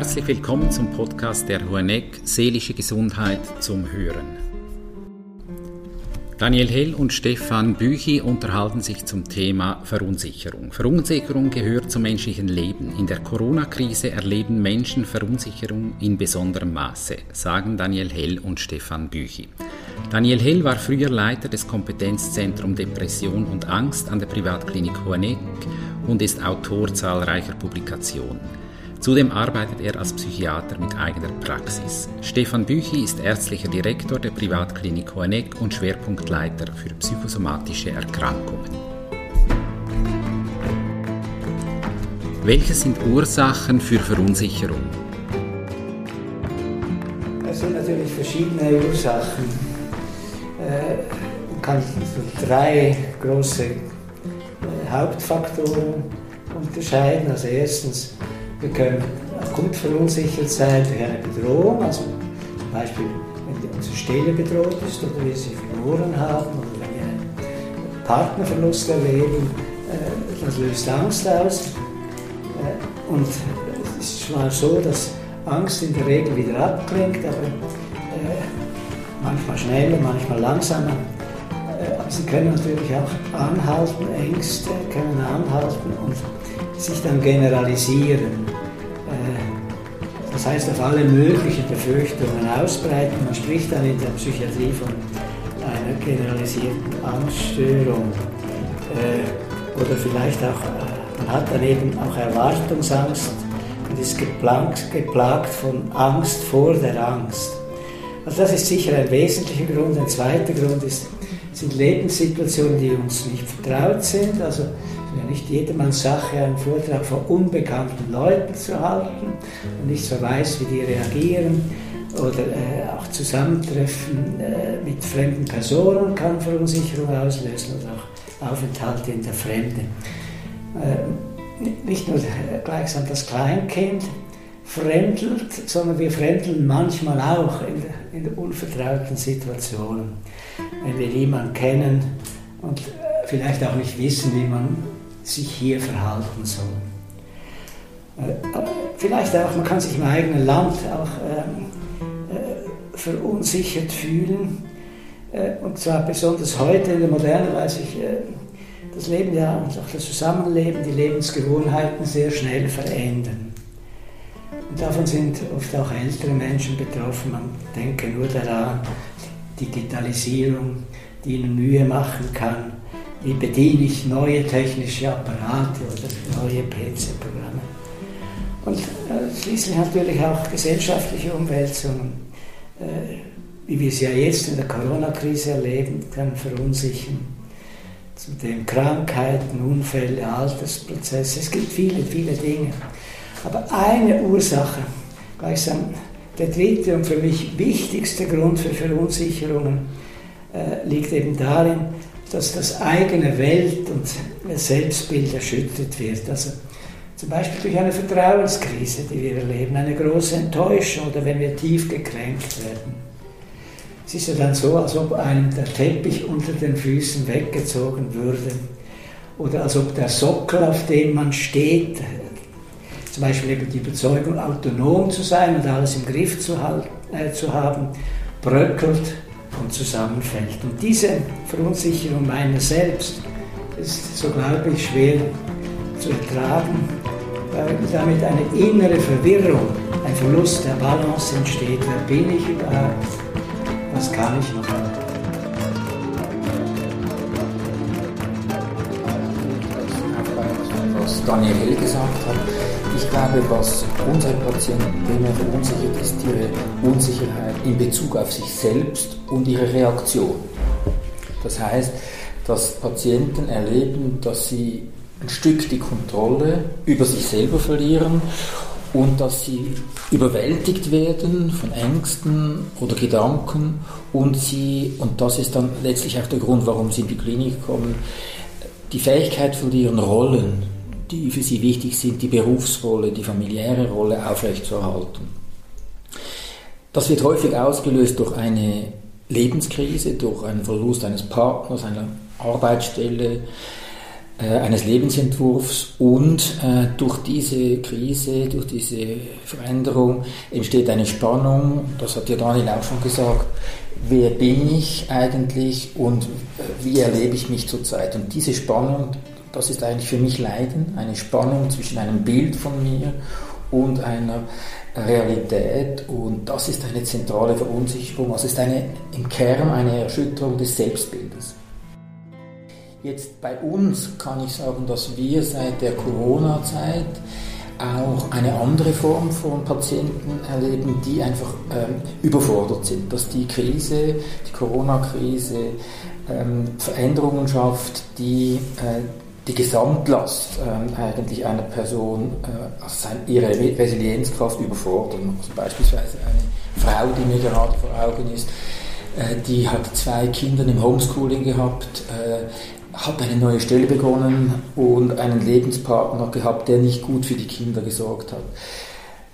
Herzlich willkommen zum Podcast der Huanek Seelische Gesundheit zum Hören. Daniel Hell und Stefan Büchi unterhalten sich zum Thema Verunsicherung. Verunsicherung gehört zum menschlichen Leben. In der Corona-Krise erleben Menschen Verunsicherung in besonderem Maße, sagen Daniel Hell und Stefan Büchi. Daniel Hell war früher Leiter des Kompetenzzentrum Depression und Angst an der Privatklinik Huanek und ist Autor zahlreicher Publikationen. Zudem arbeitet er als Psychiater mit eigener Praxis. Stefan Büchi ist ärztlicher Direktor der Privatklinik Hoheneck und Schwerpunktleiter für psychosomatische Erkrankungen. Welche sind Ursachen für Verunsicherung? Es sind natürlich verschiedene Ursachen. Äh, man kann drei große äh, Hauptfaktoren unterscheiden. Also erstens wir können akut verunsichert sein durch eine Bedrohung, also zum Beispiel, wenn unsere Stelle bedroht ist oder wir sie verloren haben oder wenn wir einen Partnerverlust erleben, äh, das löst Angst aus. Äh, und es ist zwar so, dass Angst in der Regel wieder abklingt, aber äh, manchmal schneller, manchmal langsamer. Sie können natürlich auch anhalten, Ängste können anhalten und sich dann generalisieren. Äh, das heißt, auf alle möglichen Befürchtungen ausbreiten. Man spricht dann in der Psychiatrie von einer generalisierten Angststörung. Äh, oder vielleicht auch, äh, man hat dann eben auch Erwartungsangst und ist geplagt, geplagt von Angst vor der Angst. Also das ist sicher ein wesentlicher Grund. Ein zweiter Grund ist, sind Lebenssituationen, die uns nicht vertraut sind. Also ja nicht jedermanns Sache, einen Vortrag vor unbekannten Leuten zu halten und nicht so weiß, wie die reagieren. Oder äh, auch Zusammentreffen äh, mit fremden Personen kann Verunsicherung auslösen oder auch Aufenthalte in der Fremde. Äh, nicht nur gleichsam das Kleinkind fremdelt, sondern wir fremdeln manchmal auch in, in unvertrauten Situationen. Wenn wir jemanden kennen und vielleicht auch nicht wissen, wie man sich hier verhalten soll. Äh, vielleicht auch, man kann sich im eigenen Land auch ähm, äh, verunsichert fühlen. Äh, und zwar besonders heute in der Moderne, weil sich das Leben ja und auch das Zusammenleben, die Lebensgewohnheiten sehr schnell verändern. Und davon sind oft auch ältere Menschen betroffen. Man denke nur daran, Digitalisierung, die ihnen Mühe machen kann, wie bediene ich neue technische Apparate oder neue PC-Programme. Und äh, schließlich natürlich auch gesellschaftliche Umwälzungen, äh, wie wir sie ja jetzt in der Corona-Krise erleben, können verunsichern. Zudem Krankheiten, Unfälle, Altersprozesse, es gibt viele, viele Dinge. Aber eine Ursache, gleichsam der dritte und für mich wichtigste Grund für Verunsicherungen, äh, liegt eben darin, dass das eigene Welt- und Selbstbild erschüttert wird. Also zum Beispiel durch eine Vertrauenskrise, die wir erleben, eine große Enttäuschung oder wenn wir tief gekränkt werden. Es ist ja dann so, als ob einem der Teppich unter den Füßen weggezogen würde oder als ob der Sockel, auf dem man steht, zum Beispiel eben die Überzeugung, autonom zu sein und alles im Griff zu, halten, äh, zu haben, bröckelt und zusammenfällt. Und diese Verunsicherung meiner selbst ist, so glaube ich, schwer zu ertragen, weil damit eine innere Verwirrung, ein Verlust der Balance entsteht. Wer bin ich überhaupt? Was kann ich noch? Daniel Hell gesagt hat, ich glaube, was unsere Patienten primär verunsichert, ist ihre Unsicherheit in Bezug auf sich selbst und ihre Reaktion. Das heißt, dass Patienten erleben, dass sie ein Stück die Kontrolle über sich selber verlieren und dass sie überwältigt werden von Ängsten oder Gedanken und sie, und das ist dann letztlich auch der Grund, warum sie in die Klinik kommen, die Fähigkeit verlieren, Rollen die für sie wichtig sind, die Berufsrolle, die familiäre Rolle aufrechtzuerhalten. Das wird häufig ausgelöst durch eine Lebenskrise, durch einen Verlust eines Partners, einer Arbeitsstelle, äh, eines Lebensentwurfs und äh, durch diese Krise, durch diese Veränderung entsteht eine Spannung, das hat ja Daniel auch schon gesagt, wer bin ich eigentlich und äh, wie erlebe ich mich zurzeit. Und diese Spannung, das ist eigentlich für mich Leiden, eine Spannung zwischen einem Bild von mir und einer Realität. Und das ist eine zentrale Verunsicherung, also ist eine, im Kern eine Erschütterung des Selbstbildes. Jetzt bei uns kann ich sagen, dass wir seit der Corona-Zeit auch eine andere Form von Patienten erleben, die einfach ähm, überfordert sind, dass die Krise, die Corona-Krise ähm, Veränderungen schafft, die äh, die Gesamtlast ähm, eigentlich einer Person, äh, also ihre Resilienzkraft überfordern. Also beispielsweise eine Frau, die mir gerade vor Augen ist, äh, die hat zwei Kinder im Homeschooling gehabt, äh, hat eine neue Stelle begonnen und einen Lebenspartner gehabt, der nicht gut für die Kinder gesorgt hat.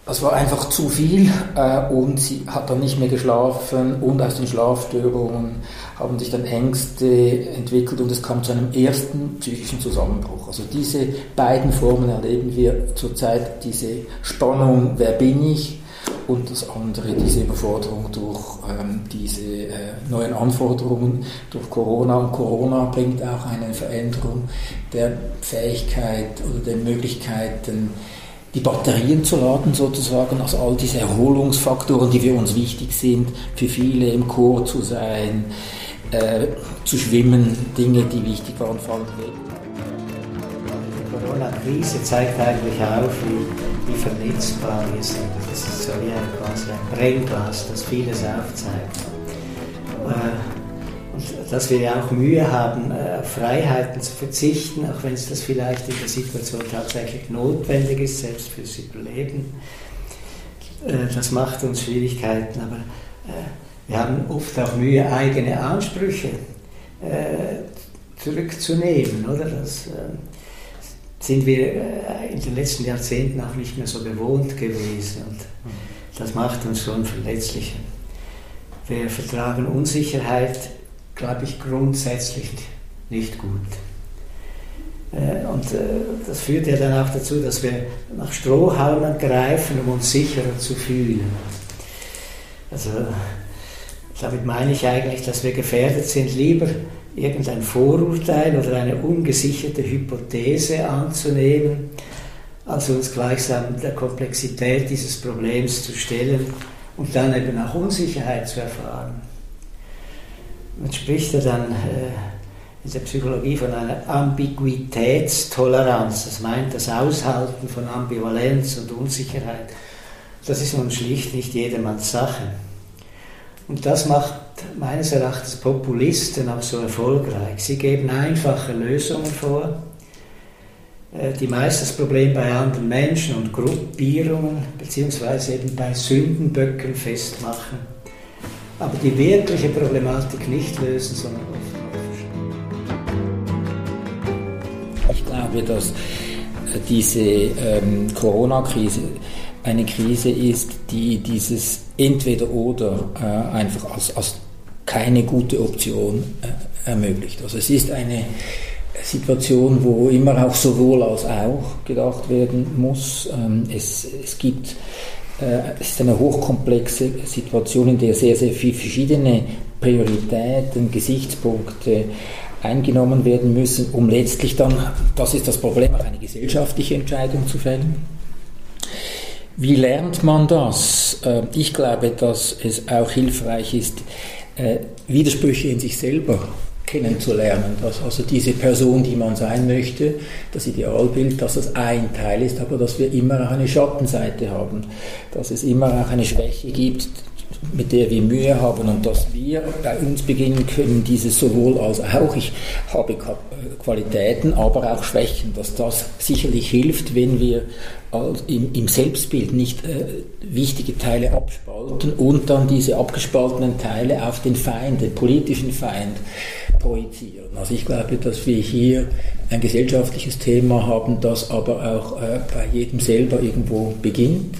Das war einfach zu viel äh, und sie hat dann nicht mehr geschlafen und aus den Schlafstörungen haben sich dann Ängste entwickelt und es kam zu einem ersten psychischen Zusammenbruch. Also diese beiden Formen erleben wir zurzeit, diese Spannung, wer bin ich, und das andere diese Überforderung durch ähm, diese äh, neuen Anforderungen durch Corona. Und Corona bringt auch eine Veränderung der Fähigkeit oder der Möglichkeiten, die Batterien zu laden sozusagen, also all diese Erholungsfaktoren, die für uns wichtig sind, für viele im Chor zu sein, äh, zu schwimmen, Dinge, die wichtig waren, fallen weg. Die Corona-Krise zeigt eigentlich auf, wie wie vernetzbar wir sind. Das ist so wie ein, quasi ein Brennglas, das vieles aufzeigt. Äh, und dass wir ja auch Mühe haben, äh, auf Freiheiten zu verzichten, auch wenn es das vielleicht in der Situation tatsächlich notwendig ist, selbst fürs Überleben. Äh, das macht uns Schwierigkeiten, aber wir haben oft auch Mühe, eigene Ansprüche zurückzunehmen. Oder? Das, sind wir äh, in den letzten Jahrzehnten auch nicht mehr so bewohnt gewesen. Und das macht uns schon verletzlicher. Wir vertragen Unsicherheit, glaube ich, grundsätzlich nicht gut. Äh, und äh, das führt ja dann auch dazu, dass wir nach Strohhalmen greifen, um uns sicherer zu fühlen. Also damit meine ich eigentlich, dass wir gefährdet sind, lieber irgendein Vorurteil oder eine ungesicherte Hypothese anzunehmen, als uns gleichsam der Komplexität dieses Problems zu stellen und dann eben auch Unsicherheit zu erfahren. Man spricht ja dann äh, in der Psychologie von einer Ambiguitätstoleranz. Das meint das Aushalten von Ambivalenz und Unsicherheit. Das ist nun schlicht nicht jedermanns Sache. Und das macht meines Erachtens Populisten auch so erfolgreich. Sie geben einfache Lösungen vor, äh, die meist das Problem bei anderen Menschen und Gruppierungen beziehungsweise eben bei Sündenböcken festmachen, aber die wirkliche Problematik nicht lösen, sondern offen Ich glaube, dass äh, diese ähm, Corona-Krise eine Krise ist, die dieses Entweder-Oder äh, einfach als, als keine gute Option äh, ermöglicht. Also es ist eine Situation, wo immer auch sowohl als auch gedacht werden muss. Ähm, es, es gibt es ist eine hochkomplexe Situation, in der sehr, sehr viele verschiedene Prioritäten, Gesichtspunkte eingenommen werden müssen, um letztlich dann, das ist das Problem, eine gesellschaftliche Entscheidung zu fällen. Wie lernt man das? Äh, ich glaube, dass es auch hilfreich ist, äh, Widersprüche in sich selber kennenzulernen. Dass also diese Person, die man sein möchte, das Idealbild, dass das ein Teil ist, aber dass wir immer auch eine Schattenseite haben. Dass es immer auch eine Schwäche gibt, mit der wir Mühe haben und dass wir bei uns beginnen können, dieses sowohl als auch, ich habe Qualitäten, aber auch Schwächen, dass das sicherlich hilft, wenn wir im, im Selbstbild nicht äh, wichtige Teile abspalten und dann diese abgespaltenen Teile auf den Feind, den politischen Feind projizieren. Also ich glaube, dass wir hier ein gesellschaftliches Thema haben, das aber auch äh, bei jedem selber irgendwo beginnt.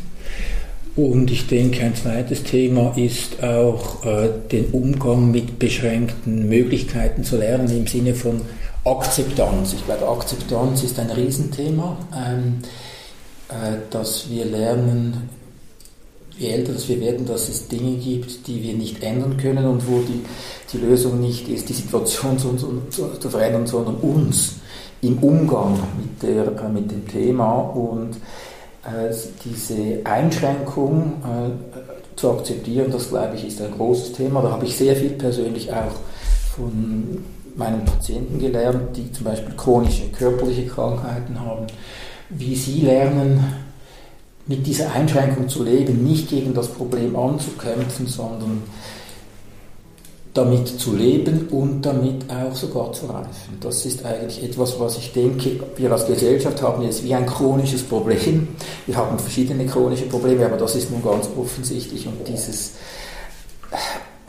Und ich denke, ein zweites Thema ist auch äh, den Umgang mit beschränkten Möglichkeiten zu lernen im Sinne von Akzeptanz. Ich glaube, Akzeptanz ist ein Riesenthema, ähm, äh, dass wir lernen, je älter wir werden, dass es Dinge gibt, die wir nicht ändern können und wo die, die Lösung nicht ist, die Situation zu, zu, zu verändern, sondern uns im Umgang mit, der, äh, mit dem Thema und äh, diese Einschränkung äh, zu akzeptieren, das glaube ich ist ein großes Thema. Da habe ich sehr viel persönlich auch von meinen Patienten gelernt, die zum Beispiel chronische körperliche Krankheiten haben, wie sie lernen, mit dieser Einschränkung zu leben, nicht gegen das Problem anzukämpfen, sondern damit zu leben und damit auch sogar zu reifen. Das ist eigentlich etwas, was ich denke, wir als Gesellschaft haben jetzt wie ein chronisches Problem. Wir haben verschiedene chronische Probleme, aber das ist nun ganz offensichtlich und dieses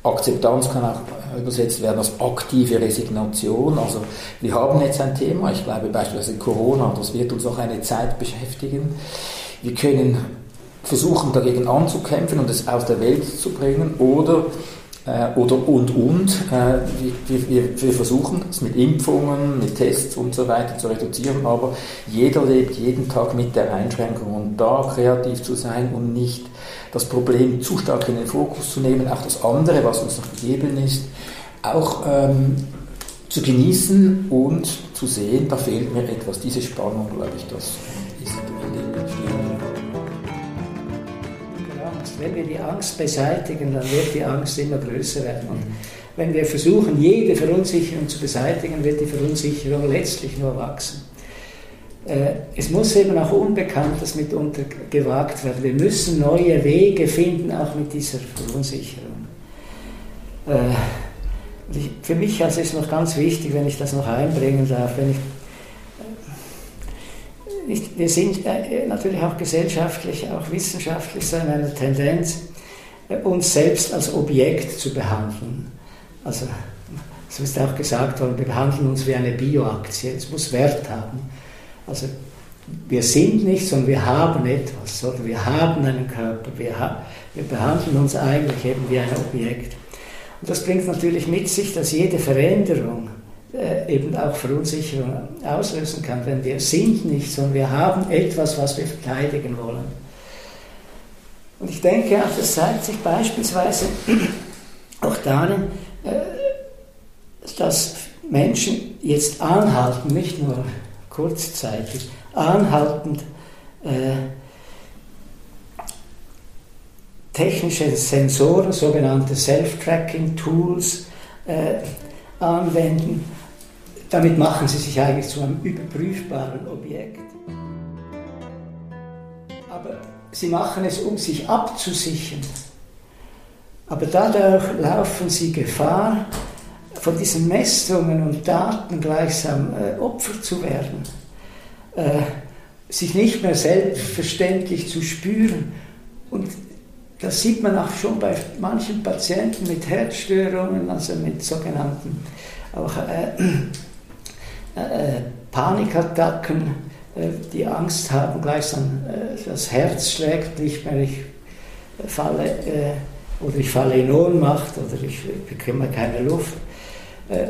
Akzeptanz kann auch übersetzt werden als aktive Resignation. Also wir haben jetzt ein Thema, ich glaube beispielsweise Corona, das wird uns auch eine Zeit beschäftigen. Wir können versuchen dagegen anzukämpfen und es aus der Welt zu bringen oder äh, oder und und. Äh, wir, wir, wir, versuchen es mit Impfungen, mit Tests und so weiter zu reduzieren, aber jeder lebt jeden Tag mit der Einschränkung und da kreativ zu sein und nicht das Problem zu stark in den Fokus zu nehmen, auch das andere, was uns noch gegeben ist, auch ähm, zu genießen und zu sehen, da fehlt mir etwas. Diese Spannung, glaube ich, das Wenn wir die Angst beseitigen, dann wird die Angst immer größer werden. Und wenn wir versuchen, jede Verunsicherung zu beseitigen, wird die Verunsicherung letztlich nur wachsen. Äh, es muss eben auch Unbekanntes mitunter gewagt werden. Wir müssen neue Wege finden, auch mit dieser Verunsicherung. Äh, für mich also ist noch ganz wichtig, wenn ich das noch einbringen darf, wenn ich, äh, ich wir sind natürlich auch gesellschaftlich, auch wissenschaftlich so in einer Tendenz, uns selbst als Objekt zu behandeln. Also, so ist auch gesagt worden, wir behandeln uns wie eine Bioaktie, es muss Wert haben. Also wir sind nicht, sondern wir haben etwas, oder wir haben einen Körper, wir, ha wir behandeln uns eigentlich eben wie ein Objekt. Und das bringt natürlich mit sich, dass jede Veränderung äh, eben auch Verunsicherung auslösen kann, denn wir sind nicht, sondern wir haben etwas, was wir verteidigen wollen. Und ich denke auch, das zeigt sich beispielsweise auch darin, äh, dass Menschen jetzt anhalten, nicht nur kurzzeitig, anhaltend äh, technische Sensoren, sogenannte Self-Tracking-Tools äh, anwenden. Damit machen sie sich eigentlich zu einem überprüfbaren Objekt. Aber sie machen es, um sich abzusichern. Aber dadurch laufen sie Gefahr, von diesen Messungen und Daten gleichsam äh, Opfer zu werden, äh, sich nicht mehr selbstverständlich zu spüren. Und das sieht man auch schon bei manchen Patienten mit Herzstörungen, also mit sogenannten auch äh, äh Panikattacken, äh, die Angst haben, gleichsam äh, das Herz schlägt nicht mehr, ich falle oder ich falle in Ohnmacht oder ich bekomme keine Luft. Äh,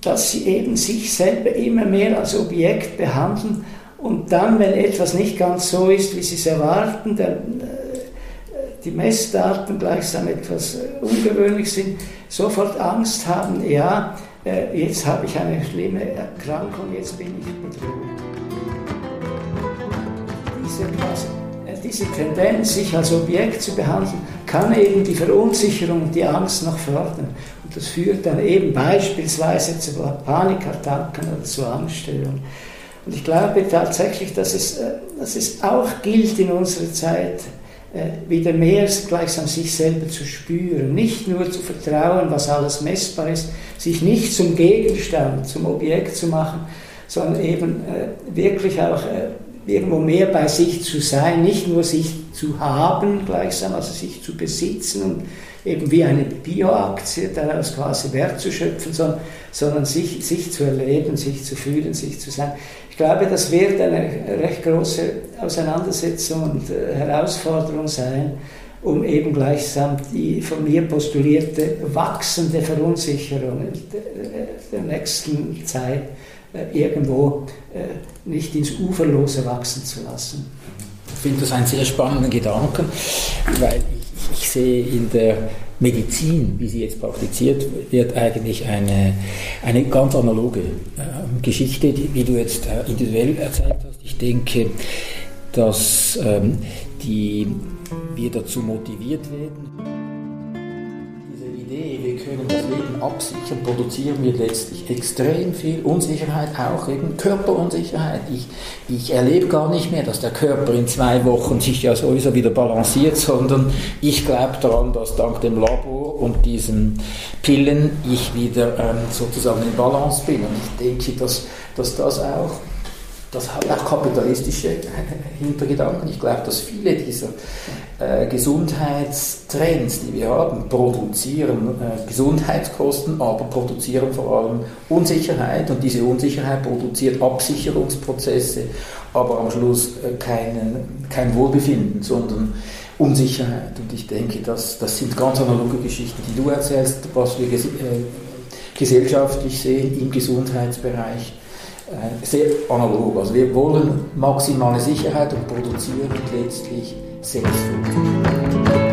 dass sie eben sich selber immer mehr als Objekt behandeln und dann, wenn etwas nicht ganz so ist, wie sie es erwarten, dann äh, die Messdaten gleichsam etwas äh, ungewöhnlich sind, sofort Angst haben, ja, jetzt habe ich eine schlimme Erkrankung, jetzt bin ich bedroht. Diese, diese Tendenz, sich als Objekt zu behandeln, kann eben die Verunsicherung und die Angst noch fördern. Das führt dann eben beispielsweise zu Panikattacken oder zu Angststörungen. Und ich glaube tatsächlich, dass es, äh, dass es auch gilt in unserer Zeit, äh, wieder mehr gleichsam sich selber zu spüren, nicht nur zu vertrauen, was alles messbar ist, sich nicht zum Gegenstand, zum Objekt zu machen, sondern eben äh, wirklich auch irgendwo mehr bei sich zu sein, nicht nur sich zu haben gleichsam, also sich zu besitzen und eben wie eine Bioaktie daraus quasi Wert zu schöpfen, sondern, sondern sich, sich zu erleben, sich zu fühlen, sich zu sein. Ich glaube, das wird eine recht große Auseinandersetzung und äh, Herausforderung sein, um eben gleichsam die von mir postulierte wachsende Verunsicherung der nächsten Zeit äh, irgendwo äh, nicht ins Uferlose wachsen zu lassen. Ich finde das einen sehr spannenden Gedanken, weil ich, ich sehe in der Medizin, wie sie jetzt praktiziert wird, eigentlich eine, eine ganz analoge äh, Geschichte, wie du jetzt individuell erzählt hast. Ich denke, dass ähm, die, wir dazu motiviert werden, Idee, wir können das Leben absichern, produzieren wir letztlich extrem viel Unsicherheit, auch eben Körperunsicherheit. Ich, ich erlebe gar nicht mehr, dass der Körper in zwei Wochen sich ja sowieso wieder balanciert, sondern ich glaube daran, dass dank dem Labor und diesen Pillen ich wieder ähm, sozusagen in Balance bin. Und ich denke, dass, dass das auch das hat auch kapitalistische Hintergedanken. Ich glaube, dass viele dieser äh, Gesundheitstrends, die wir haben, produzieren äh, Gesundheitskosten, aber produzieren vor allem Unsicherheit und diese Unsicherheit produziert Absicherungsprozesse, aber am Schluss äh, keinen, kein Wohlbefinden, sondern Unsicherheit. Und ich denke, dass, das sind ganz analoge Geschichten, die du erzählst, was wir ges äh, gesellschaftlich sehen im Gesundheitsbereich sehr analog. Also wir wollen maximale Sicherheit und produzieren letztlich Selbstfunktion.